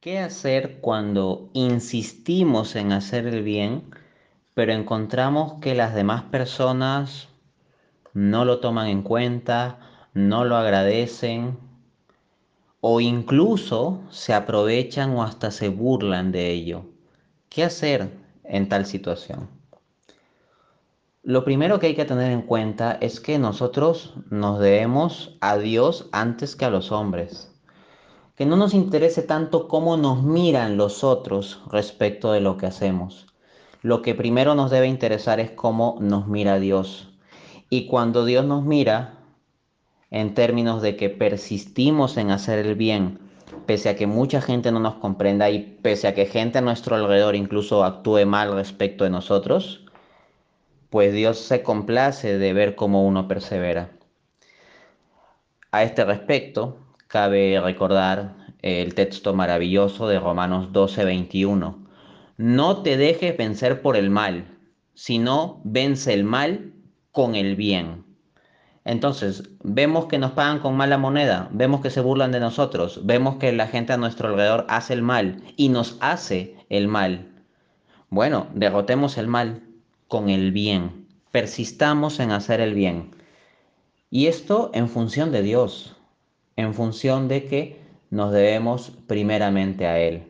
¿Qué hacer cuando insistimos en hacer el bien, pero encontramos que las demás personas no lo toman en cuenta, no lo agradecen o incluso se aprovechan o hasta se burlan de ello? ¿Qué hacer en tal situación? Lo primero que hay que tener en cuenta es que nosotros nos debemos a Dios antes que a los hombres que no nos interese tanto cómo nos miran los otros respecto de lo que hacemos. Lo que primero nos debe interesar es cómo nos mira Dios. Y cuando Dios nos mira, en términos de que persistimos en hacer el bien, pese a que mucha gente no nos comprenda y pese a que gente a nuestro alrededor incluso actúe mal respecto de nosotros, pues Dios se complace de ver cómo uno persevera. A este respecto, cabe recordar el texto maravilloso de Romanos 12, 21. No te dejes vencer por el mal, sino vence el mal con el bien. Entonces, vemos que nos pagan con mala moneda, vemos que se burlan de nosotros, vemos que la gente a nuestro alrededor hace el mal y nos hace el mal. Bueno, derrotemos el mal con el bien, persistamos en hacer el bien. Y esto en función de Dios, en función de que nos debemos primeramente a Él.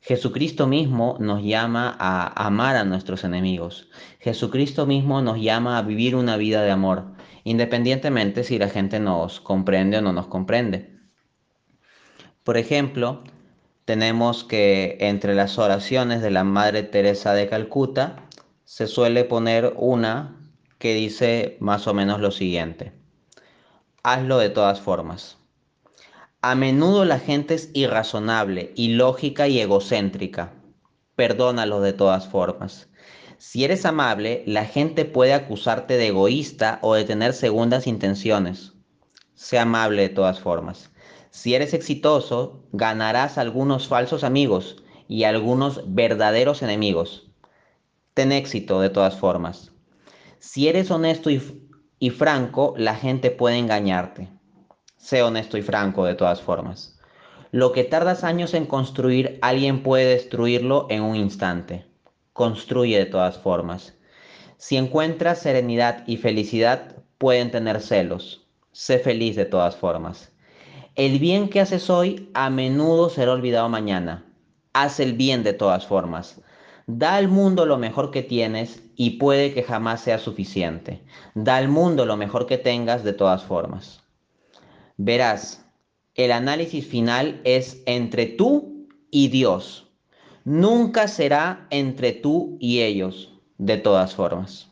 Jesucristo mismo nos llama a amar a nuestros enemigos. Jesucristo mismo nos llama a vivir una vida de amor, independientemente si la gente nos comprende o no nos comprende. Por ejemplo, tenemos que entre las oraciones de la Madre Teresa de Calcuta se suele poner una que dice más o menos lo siguiente hazlo de todas formas. A menudo la gente es irrazonable, ilógica y egocéntrica. Perdónalo de todas formas. Si eres amable, la gente puede acusarte de egoísta o de tener segundas intenciones. Sé amable de todas formas. Si eres exitoso, ganarás algunos falsos amigos y algunos verdaderos enemigos. Ten éxito de todas formas. Si eres honesto y y franco, la gente puede engañarte. Sé honesto y franco de todas formas. Lo que tardas años en construir, alguien puede destruirlo en un instante. Construye de todas formas. Si encuentras serenidad y felicidad, pueden tener celos. Sé feliz de todas formas. El bien que haces hoy a menudo será olvidado mañana. Haz el bien de todas formas. Da al mundo lo mejor que tienes y puede que jamás sea suficiente. Da al mundo lo mejor que tengas de todas formas. Verás, el análisis final es entre tú y Dios. Nunca será entre tú y ellos, de todas formas.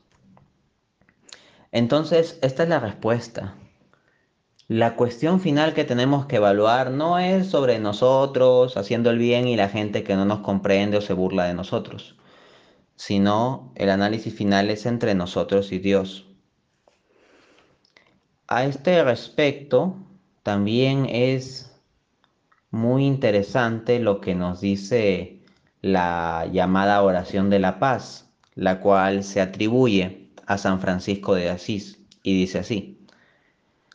Entonces, esta es la respuesta. La cuestión final que tenemos que evaluar no es sobre nosotros haciendo el bien y la gente que no nos comprende o se burla de nosotros, sino el análisis final es entre nosotros y Dios. A este respecto, también es muy interesante lo que nos dice la llamada oración de la paz, la cual se atribuye a San Francisco de Asís y dice así.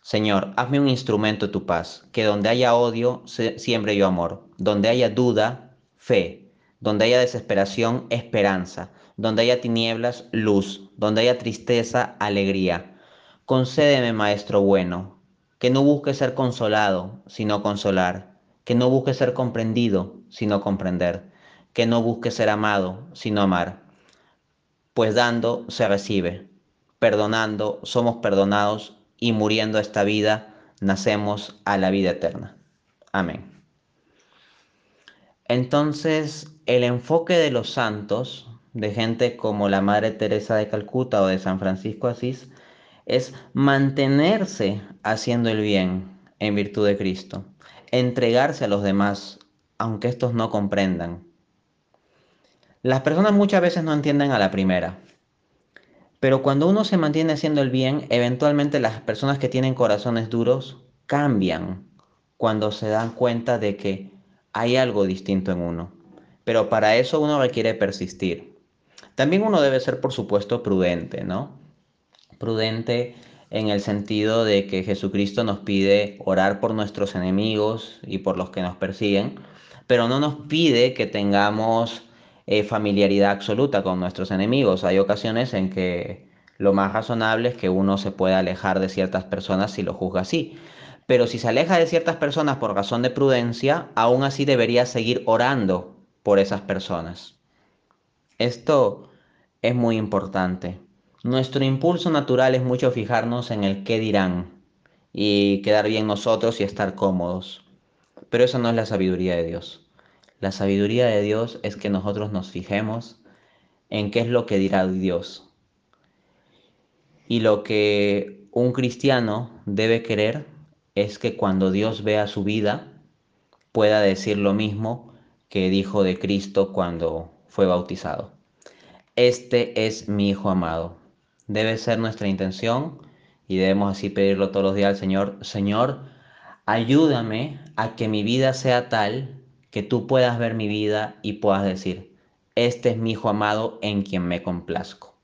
Señor, hazme un instrumento de tu paz, que donde haya odio, siembre yo amor, donde haya duda, fe, donde haya desesperación, esperanza, donde haya tinieblas, luz, donde haya tristeza, alegría. Concédeme, Maestro bueno, que no busque ser consolado, sino consolar, que no busque ser comprendido, sino comprender, que no busque ser amado, sino amar. Pues dando se recibe, perdonando somos perdonados y muriendo esta vida, nacemos a la vida eterna. Amén. Entonces, el enfoque de los santos, de gente como la Madre Teresa de Calcuta o de San Francisco Asís, es mantenerse haciendo el bien en virtud de Cristo, entregarse a los demás, aunque estos no comprendan. Las personas muchas veces no entienden a la primera, pero cuando uno se mantiene haciendo el bien, eventualmente las personas que tienen corazones duros cambian cuando se dan cuenta de que hay algo distinto en uno. Pero para eso uno requiere persistir. También uno debe ser, por supuesto, prudente, ¿no? Prudente en el sentido de que Jesucristo nos pide orar por nuestros enemigos y por los que nos persiguen, pero no nos pide que tengamos familiaridad absoluta con nuestros enemigos. Hay ocasiones en que lo más razonable es que uno se pueda alejar de ciertas personas si lo juzga así. Pero si se aleja de ciertas personas por razón de prudencia, aún así debería seguir orando por esas personas. Esto es muy importante. Nuestro impulso natural es mucho fijarnos en el qué dirán y quedar bien nosotros y estar cómodos. Pero eso no es la sabiduría de Dios. La sabiduría de Dios es que nosotros nos fijemos en qué es lo que dirá Dios. Y lo que un cristiano debe querer es que cuando Dios vea su vida pueda decir lo mismo que dijo de Cristo cuando fue bautizado. Este es mi Hijo amado. Debe ser nuestra intención y debemos así pedirlo todos los días al Señor. Señor, ayúdame a que mi vida sea tal que tú puedas ver mi vida y puedas decir, este es mi Hijo amado en quien me complazco.